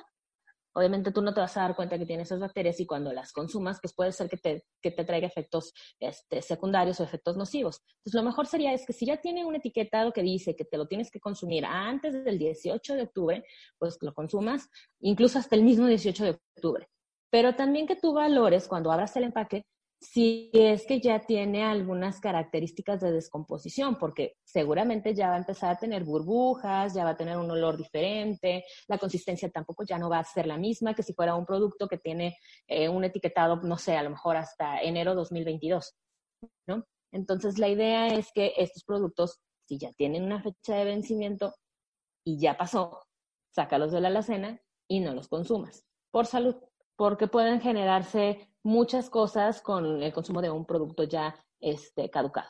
obviamente tú no te vas a dar cuenta que tiene esas bacterias y cuando las consumas, pues puede ser que te, que te traiga efectos este, secundarios o efectos nocivos. Entonces, lo mejor sería es que si ya tiene un etiquetado que dice que te lo tienes que consumir antes del 18 de octubre, pues lo consumas incluso hasta el mismo 18 de octubre. Pero también que tú valores cuando abras el empaque si es que ya tiene algunas características de descomposición, porque seguramente ya va a empezar a tener burbujas, ya va a tener un olor diferente, la consistencia tampoco ya no va a ser la misma que si fuera un producto que tiene eh, un etiquetado, no sé, a lo mejor hasta enero 2022, ¿no? Entonces, la idea es que estos productos, si ya tienen una fecha de vencimiento y ya pasó, sácalos de la alacena y no los consumas, por salud, porque pueden generarse muchas cosas con el consumo de un producto ya este, caducado.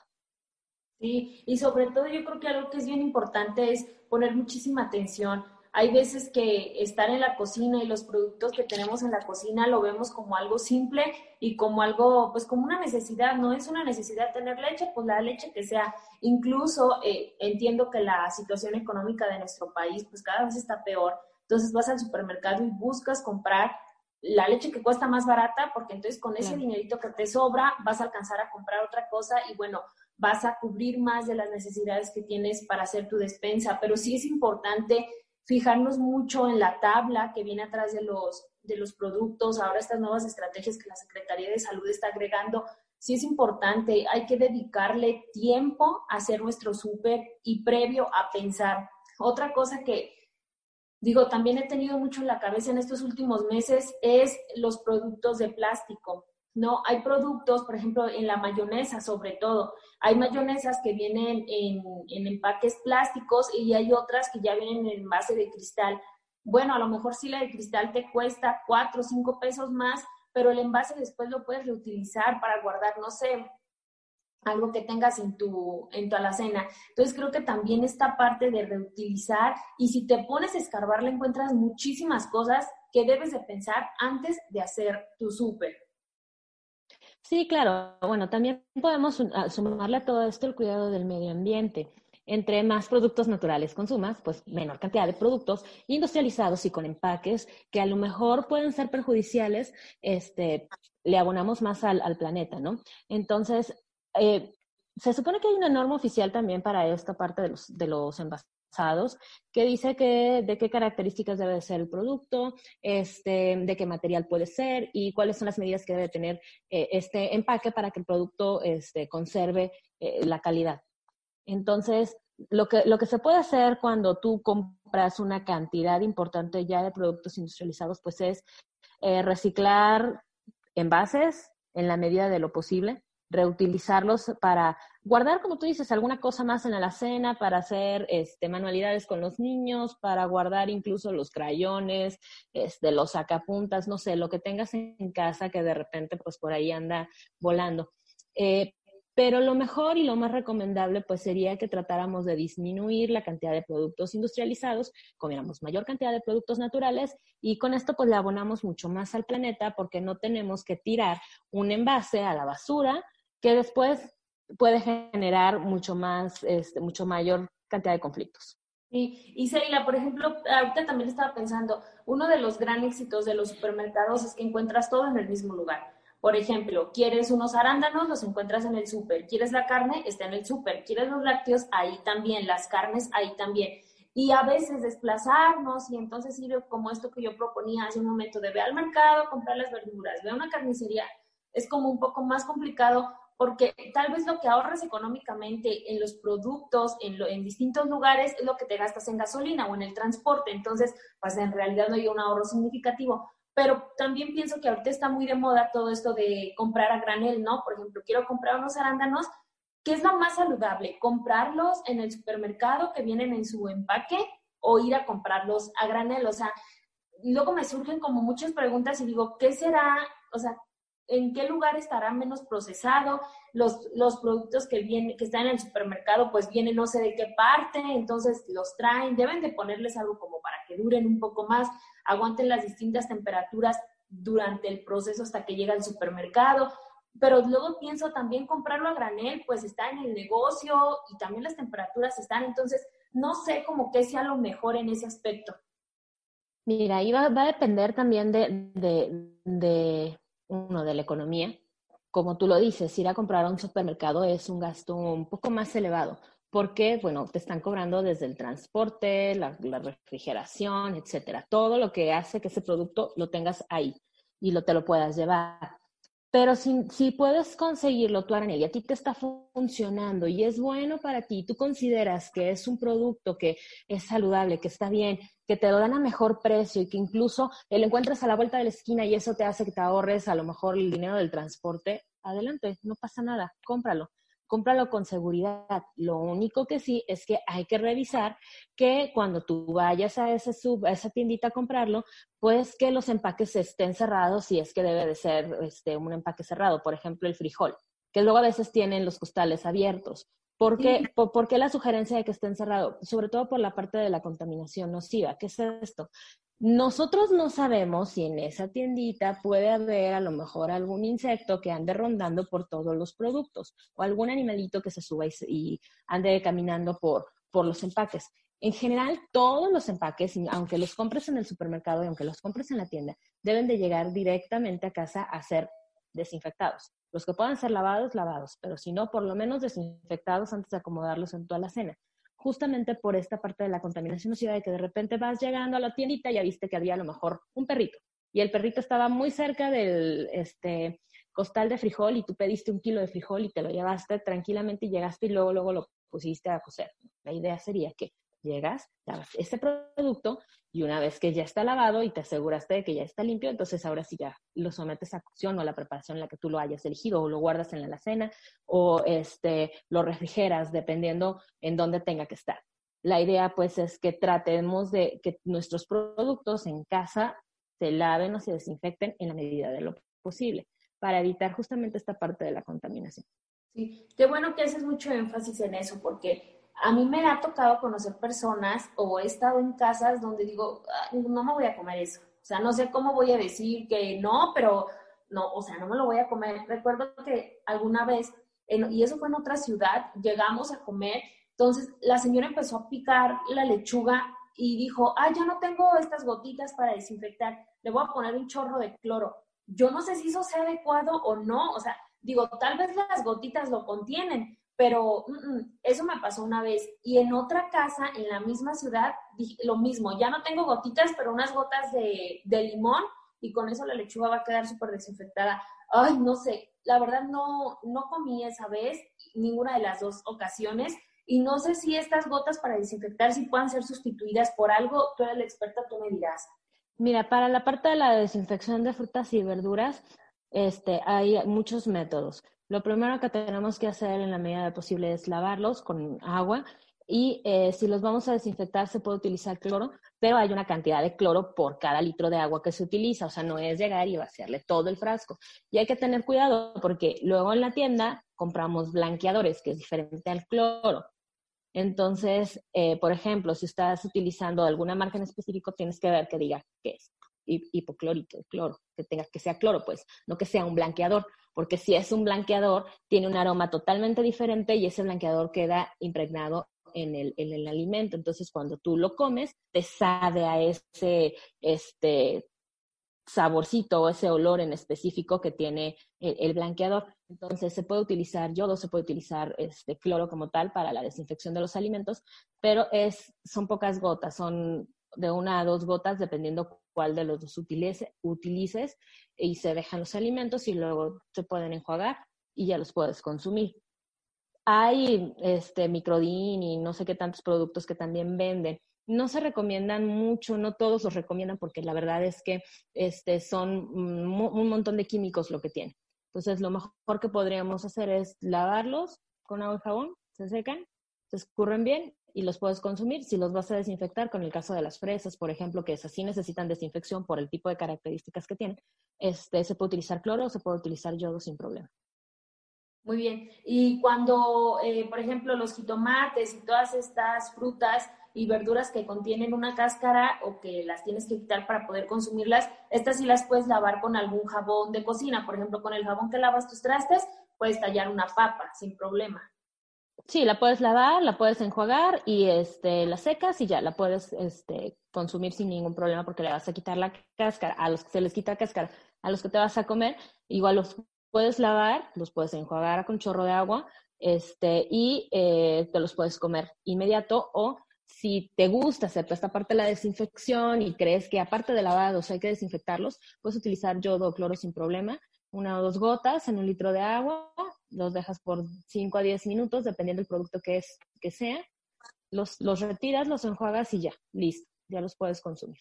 Sí, y sobre todo yo creo que algo que es bien importante es poner muchísima atención hay veces que estar en la cocina y los productos que tenemos en la cocina lo vemos como algo simple y como algo, pues como una necesidad, no es una necesidad tener leche, pues la leche que sea. Incluso eh, entiendo que la situación económica de nuestro país, pues cada vez está peor. Entonces vas al supermercado y buscas comprar la leche que cuesta más barata, porque entonces con ese dinerito que te sobra vas a alcanzar a comprar otra cosa y bueno, vas a cubrir más de las necesidades que tienes para hacer tu despensa. Pero sí es importante fijarnos mucho en la tabla que viene atrás de los, de los productos, ahora estas nuevas estrategias que la Secretaría de Salud está agregando, sí es importante, hay que dedicarle tiempo a hacer nuestro súper y previo a pensar. Otra cosa que digo, también he tenido mucho en la cabeza en estos últimos meses es los productos de plástico. ¿no? Hay productos, por ejemplo, en la mayonesa sobre todo, hay mayonesas que vienen en, empaques plásticos y hay otras que ya vienen en base de cristal. Bueno, a lo mejor sí la de cristal te cuesta cuatro o cinco pesos más, pero el envase después lo puedes reutilizar para guardar, no sé, algo que tengas en tu, en tu alacena. Entonces creo que también esta parte de reutilizar y si te pones a escarbar le encuentras muchísimas cosas que debes de pensar antes de hacer tu súper. Sí, claro. Bueno, también podemos ah, sumarle a todo esto el cuidado del medio ambiente. Entre más productos naturales consumas, pues menor cantidad de productos industrializados y con empaques que a lo mejor pueden ser perjudiciales, este, le abonamos más al, planeta, ¿no? Entonces, eh, se supone que hay una norma oficial también para esta parte de los, de los envases que dice que, de qué características debe ser el producto, este, de qué material puede ser y cuáles son las medidas que debe tener eh, este empaque para que el producto este, conserve eh, la calidad. Entonces, lo que, lo que se puede hacer cuando tú compras una cantidad importante ya de productos industrializados, pues es reciclar envases en la medida de lo posible, reutilizarlos para guardar, como tú dices, alguna cosa más en la alacena, para hacer este, manualidades con los niños, para guardar incluso los crayones, este, los sacapuntas, no sé, lo que tengas en casa que de repente pues por ahí anda volando. Eh, pero lo mejor y lo más recomendable pues sería que tratáramos de disminuir la cantidad de productos industrializados, comiéramos mayor cantidad de productos naturales y con esto pues le abonamos mucho más al planeta porque no tenemos que tirar un envase a la basura que después puede generar mucho más, este, mucho mayor cantidad de conflictos. Sí, y Seila, por ejemplo, ahorita también estaba pensando, uno de los gran éxitos de los supermercados es que encuentras todo en el mismo lugar. Por ejemplo, quieres unos arándanos, los encuentras en el súper. Quieres la carne, está en el súper. Quieres los lácteos, ahí también. Las carnes, ahí también. Y a veces desplazarnos y entonces ir como esto que yo proponía hace un momento, de ve al mercado, comprar las verduras, ve a una carnicería, es como un poco más complicado porque tal vez lo que ahorras económicamente en los productos, en, en, distintos lugares, es lo que te gastas en gasolina o en el transporte. Entonces, pues en realidad no hay un ahorro significativo. Pero también pienso que ahorita está muy de moda todo esto de comprar a granel, ¿no? Por ejemplo, quiero comprar unos arándanos, ¿qué es lo más saludable? ¿Comprarlos en el supermercado que vienen en su empaque o ir a comprarlos a granel? O sea, luego me surgen como muchas preguntas y digo, ¿qué será? O sea, en qué lugar estará menos procesado, los, los productos que, vienen, que están en el supermercado pues vienen no sé de qué parte, entonces los traen, deben de ponerles algo como para que duren un poco más, aguanten las distintas temperaturas durante el proceso hasta que llega al supermercado. Pero luego pienso también comprarlo a granel, pues está en el negocio y también las temperaturas están, entonces no sé como qué sea lo mejor en ese aspecto. Mira, ahí va, va a depender también de, de uno de la economía. Como tú lo dices, ir a comprar a un supermercado es un gasto un poco más elevado, porque, bueno, te están cobrando desde el transporte, la, refrigeración, etcétera, todo lo que hace que ese producto lo tengas ahí y lo, te lo puedas llevar. Pero si, puedes conseguirlo tú, Aranel, y a ti te está funcionando y es bueno para ti, tú consideras que es un producto que es saludable, que está bien, que te lo dan a mejor precio y que incluso lo encuentras a la vuelta de la esquina y eso te hace que te ahorres a lo mejor el dinero del transporte, adelante, no pasa nada, cómpralo cómpralo con seguridad. Lo único que sí es que hay que revisar que cuando tú vayas a, ese sub, a esa tiendita a comprarlo, pues que los empaques estén cerrados si es que debe de ser este, un empaque cerrado. Por ejemplo, el frijol, que luego a veces tienen los costales abiertos ¿Por qué, por, qué, la sugerencia de que esté encerrado? Sobre todo por la parte de la contaminación nociva. ¿Qué es esto? Nosotros no sabemos si en esa tiendita puede haber a lo mejor algún insecto que ande rondando por todos los productos o algún animalito que se suba y, ande caminando por, por los empaques. En general, todos los empaques, aunque los compres en el supermercado y aunque los compres en la tienda, deben de llegar directamente a casa a ser desinfectados. Los que puedan ser lavados, lavados, pero si no, por lo menos desinfectados antes de acomodarlos en toda la cena. Justamente por esta parte de la contaminación nociva de que de repente vas llegando a la tiendita y ya viste que había a lo mejor un perrito y el perrito estaba muy cerca del este, costal de frijol y tú pediste un kilo de frijol y te lo llevaste tranquilamente y llegaste y luego, luego lo pusiste a cocer. La idea sería que llegas, lavas ese producto y una vez que ya está lavado y te aseguraste de que ya está limpio, entonces ahora sí ya lo sometes a cocción o a la preparación en la que tú lo hayas elegido o lo guardas en la alacena o este, lo refrigeras dependiendo en dónde tenga que estar. La idea pues es que tratemos de que nuestros productos en casa se laven o se desinfecten en la medida de lo posible para evitar justamente esta parte de la contaminación. Sí, qué bueno que haces mucho énfasis en eso porque a mí me ha tocado conocer personas o he estado en casas donde digo, no me voy a comer eso. O sea, no sé cómo voy a decir que no, pero no, o sea, no me lo voy a comer. Recuerdo que alguna vez, y eso fue en otra ciudad, llegamos a comer, entonces la señora empezó a picar la lechuga y dijo, ah, yo no tengo estas gotitas para desinfectar, le voy a poner un chorro de cloro. Yo no sé si eso sea adecuado o no, o sea, digo, tal vez las gotitas lo contienen, pero mm, eso me pasó una vez. Y en otra casa, en la misma ciudad, dije lo mismo, ya no tengo gotitas, pero unas gotas de, de limón y con eso la lechuga va a quedar súper desinfectada. Ay, no sé, la verdad no, no comí esa vez, ninguna de las dos ocasiones. Y no sé si estas gotas para desinfectar si puedan ser sustituidas por algo. Tú eres la experta, tú me dirás. Mira, para la parte de la desinfección de frutas y verduras, este, hay muchos métodos. Lo primero que tenemos que hacer en la medida de posible es lavarlos con agua y eh, si los vamos a desinfectar se puede utilizar cloro, pero hay una cantidad de cloro por cada litro de agua que se utiliza, o sea, no es llegar y vaciarle todo el frasco. Y hay que tener cuidado porque luego en la tienda compramos blanqueadores, que es diferente al cloro. Entonces, eh, por ejemplo, si estás utilizando alguna marca en específico, tienes que ver que diga qué es hipoclorito, cloro, que tenga que sea cloro, pues, no que sea un blanqueador, porque si es un blanqueador, tiene un aroma totalmente diferente y ese blanqueador queda impregnado en el, en el alimento. Entonces, cuando tú lo comes, te sabe a ese este, saborcito o ese olor en específico que tiene el, blanqueador. Entonces, se puede utilizar yodo, se puede utilizar este cloro como tal para la desinfección de los alimentos, pero es, son pocas gotas, son de una a dos gotas, dependiendo cuál de los dos utilices, y se dejan los alimentos y luego se pueden enjuagar y ya los puedes consumir. Hay este microdin y no sé qué tantos productos que también venden. No se recomiendan mucho, no todos los recomiendan porque la verdad es que este, son un montón de químicos lo que tienen. Entonces, lo mejor que podríamos hacer es lavarlos con agua y jabón, se secan, se escurren bien y los puedes consumir. Si los vas a desinfectar, con el caso de las fresas, por ejemplo, que esas sí necesitan desinfección por el tipo de características que tienen, este, se puede utilizar cloro o se puede utilizar yodo sin problema. Muy bien. Y cuando, eh, por ejemplo, los jitomates y todas estas frutas y verduras que contienen una cáscara o que las tienes que quitar para poder consumirlas, estas sí las puedes lavar con algún jabón de cocina. Por ejemplo, con el jabón que lavas tus trastes, puedes tallar una papa sin problema. Sí, la puedes lavar, la puedes enjuagar y este, la secas y ya la puedes este, consumir sin ningún problema porque le vas a quitar la cáscara. A los que se les quita cáscara, a los que te vas a comer, igual los puedes lavar, los puedes enjuagar con chorro de agua este, y eh, te los puedes comer inmediato o si te gusta hacer esta parte de la desinfección y crees que aparte de lavados hay que desinfectarlos, puedes utilizar yodo o cloro sin problema, una o dos gotas en un litro de agua los dejas por 5 a 10 minutos, dependiendo del producto que, es, que sea, los, los retiras, los enjuagas y ya, listo, ya los puedes consumir.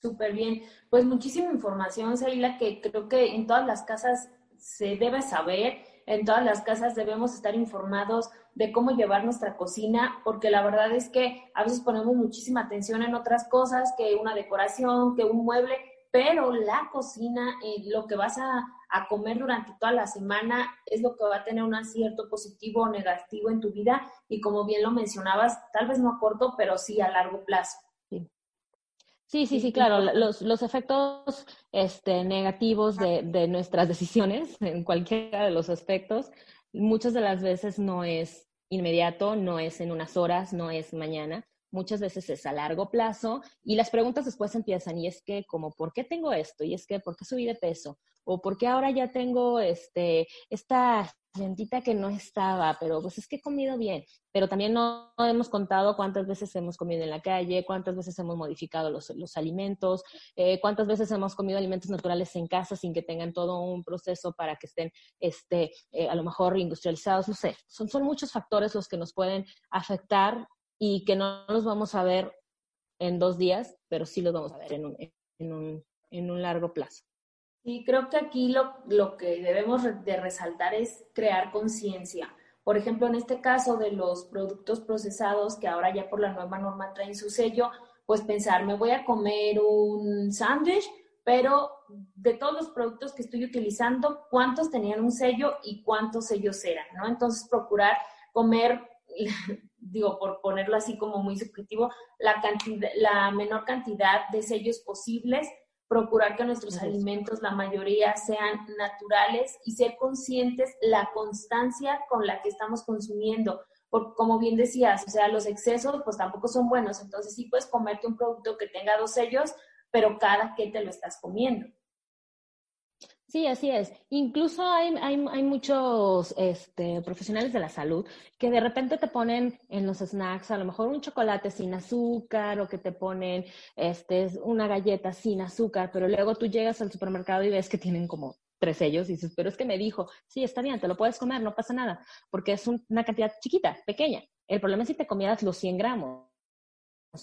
Súper bien. Pues muchísima información, Seila, que creo que en todas las casas se debe saber, en todas las casas debemos estar informados de cómo llevar nuestra cocina, porque la verdad es que a veces ponemos muchísima atención en otras cosas, que una decoración, que un mueble, pero la cocina, eh, lo que vas a, a comer durante toda la semana es lo que va a tener un acierto positivo o negativo en tu vida y como bien lo mencionabas, tal vez no a corto, pero sí a largo plazo. Sí, sí, sí, claro. Los, los efectos este, negativos de, de, nuestras decisiones en cualquiera de los aspectos, muchas de las veces no es inmediato, no es en unas horas, no es mañana, muchas veces es a largo plazo y las preguntas después empiezan y es que como, ¿por qué tengo esto? Y es que, ¿por qué subí de peso? O ¿por qué ahora ya tengo este, esta lentita que no estaba? Pero pues es que he comido bien. Pero también no, hemos contado cuántas veces hemos comido en la calle, cuántas veces hemos modificado los, los alimentos, eh, cuántas veces hemos comido alimentos naturales en casa sin que tengan todo un proceso para que estén este, eh, a lo mejor industrializados. No sé, son, son muchos factores los que nos pueden afectar y que no los vamos a ver en dos días, pero sí los vamos a ver en un, en un, en un largo plazo. Y creo que aquí lo, lo que debemos de resaltar es crear conciencia. Por ejemplo, en este caso de los productos procesados que ahora ya por la nueva norma traen su sello, pues pensar, me voy a comer un sándwich, pero de todos los productos que estoy utilizando, ¿cuántos tenían un sello y cuántos sellos eran? ¿no? Entonces, procurar comer digo, por ponerlo así como muy subjetivo, la, cantidad, la menor cantidad de sellos posibles, procurar que nuestros alimentos, la mayoría, sean naturales y ser conscientes la constancia con la que estamos consumiendo. Porque como bien decías, o sea, los excesos pues tampoco son buenos, entonces sí puedes comerte un producto que tenga dos sellos, pero cada que te lo estás comiendo. Sí, así es. Incluso hay, hay, hay muchos este, profesionales de la salud que de repente te ponen en los snacks a lo mejor un chocolate sin azúcar o que te ponen este, una galleta sin azúcar, pero luego tú llegas al supermercado y ves que tienen como tres sellos y dices, pero es que me dijo, sí, está bien, te lo puedes comer, no pasa nada, porque es una cantidad chiquita, pequeña. El problema es si te comieras los 100 gramos,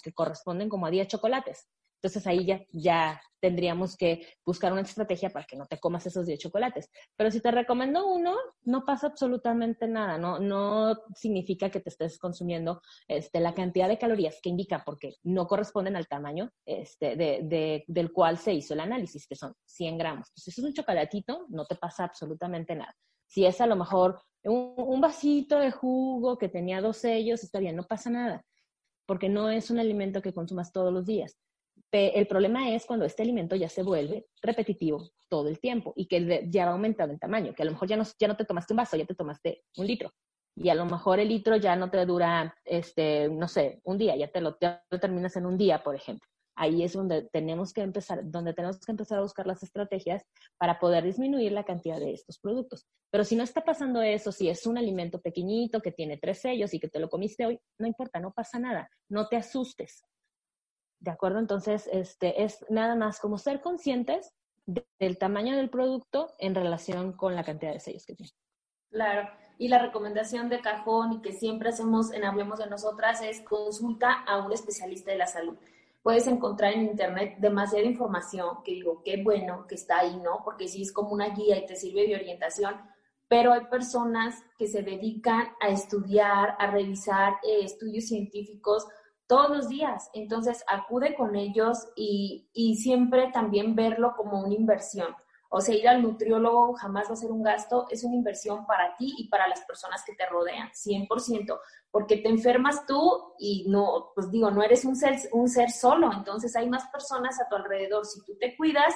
que corresponden como a 10 chocolates. Entonces ahí ya, ya tendríamos que buscar una estrategia para que no te comas esos 10 chocolates. Pero si te recomiendo uno, no pasa absolutamente nada, no, no significa que te estés consumiendo este, la cantidad de calorías que indica, porque no corresponden al tamaño este, de, de, del cual se hizo el análisis, que son 100 gramos. Entonces, si es un chocolatito, no te pasa absolutamente nada. Si es a lo mejor un, un vasito de jugo que tenía dos sellos, está bien, no pasa nada, porque no es un alimento que consumas todos los días. El problema es cuando este alimento ya se vuelve repetitivo todo el tiempo y que ya va aumentando en tamaño, que a lo mejor ya no, ya no te tomaste un vaso, ya te tomaste un litro. Y a lo mejor el litro ya no te dura, este, no sé, un día, ya te lo, terminas en un día, por ejemplo. Ahí es donde tenemos que empezar, donde tenemos que empezar a buscar las estrategias para poder disminuir la cantidad de estos productos. Pero si no está pasando eso, si es un alimento pequeñito que tiene tres sellos y que te lo comiste hoy, no importa, no pasa nada, no te asustes. ¿De acuerdo? Entonces, este, es nada más como ser conscientes del tamaño del producto en relación con la cantidad de sellos que tiene. Claro. Y la recomendación de cajón y que siempre hacemos en Hablemos de Nosotras es consulta a un especialista de la salud. Puedes encontrar en internet demasiada información que digo, qué bueno que está ahí, ¿no? Porque sí es como una guía y te sirve de orientación, pero hay personas que se dedican a estudiar, a revisar eh, estudios científicos todos los días. Entonces, acude con ellos y, y, siempre también verlo como una inversión. O sea, ir al nutriólogo jamás va a ser un gasto, es una inversión para ti y para las personas que te rodean, 100%, porque te enfermas tú y no, pues digo, no eres un ser, un ser solo, entonces hay más personas a tu alrededor. Si tú te cuidas,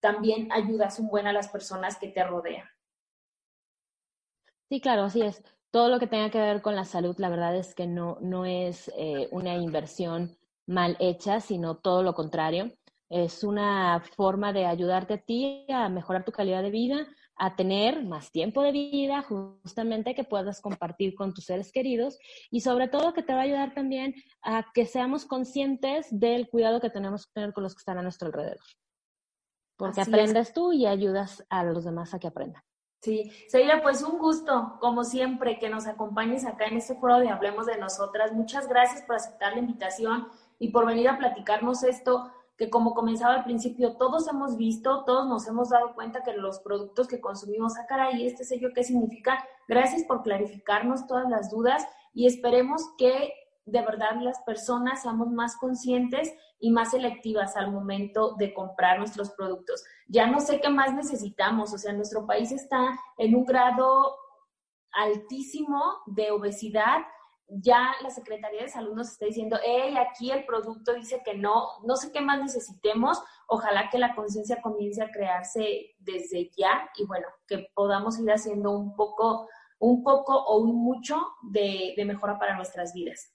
también ayudas un buen a las personas que te rodean. Sí, claro, así es todo lo que tenga que ver con la salud, la verdad es que no, no es eh, una inversión mal hecha, sino todo lo contrario. Es una forma de ayudarte a ti a mejorar tu calidad de vida, a tener más tiempo de vida, justamente que puedas compartir con tus seres queridos y sobre todo que te va a ayudar también a que seamos conscientes del cuidado que tenemos que tener con los que están a nuestro alrededor. Porque aprendes tú y ayudas a los demás a que aprendan. Sí, Seira, pues un gusto, como siempre, que nos acompañes acá en este foro de Hablemos de Nosotras. Muchas gracias por aceptar la invitación y por venir a platicarnos esto, que como comenzaba al principio, todos hemos visto, todos nos hemos dado cuenta que los productos que consumimos, ah, caray, este sello, ¿qué significa? Gracias por clarificarnos todas las dudas y esperemos que de verdad las personas seamos más conscientes y más selectivas al momento de comprar nuestros productos. Ya no sé qué más necesitamos, o sea, nuestro país está en un grado altísimo de obesidad. Ya la Secretaría de Salud nos está diciendo, hey, aquí el producto dice que no, no sé qué más necesitemos. Ojalá que la conciencia comience a crearse desde ya y bueno, que podamos ir haciendo un poco, un poco o un mucho de, de mejora para nuestras vidas.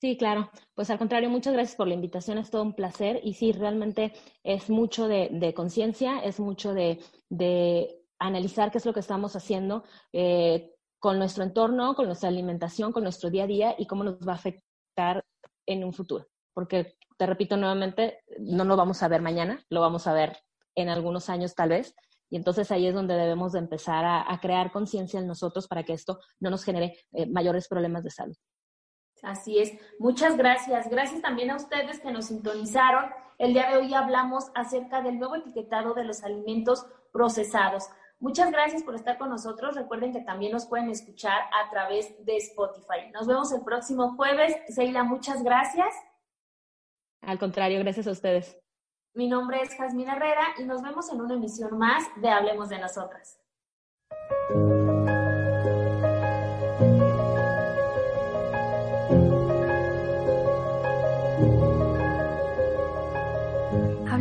Sí, claro. Pues al contrario, muchas gracias por la invitación, es todo un placer y sí, realmente es mucho de, conciencia, es mucho de, analizar qué es lo que estamos haciendo eh, con nuestro entorno, con nuestra alimentación, con nuestro día a día y cómo nos va a afectar en un futuro. Porque, te repito nuevamente, no lo vamos a ver mañana, lo vamos a ver en algunos años tal vez. Y entonces ahí es donde debemos de empezar a, crear conciencia en nosotros para que esto no nos genere eh, mayores problemas de salud. Así es. Muchas gracias. Gracias también a ustedes que nos sintonizaron. El día de hoy hablamos acerca del nuevo etiquetado de los alimentos procesados. Muchas gracias por estar con nosotros. Recuerden que también nos pueden escuchar a través de Spotify. Nos vemos el próximo jueves. Seila, muchas gracias. Al contrario, gracias a ustedes. Mi nombre es Jasmine Herrera y nos vemos en una emisión más de Hablemos de Nosotras.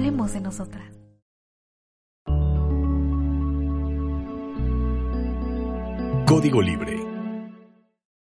De nosotras. Código Libre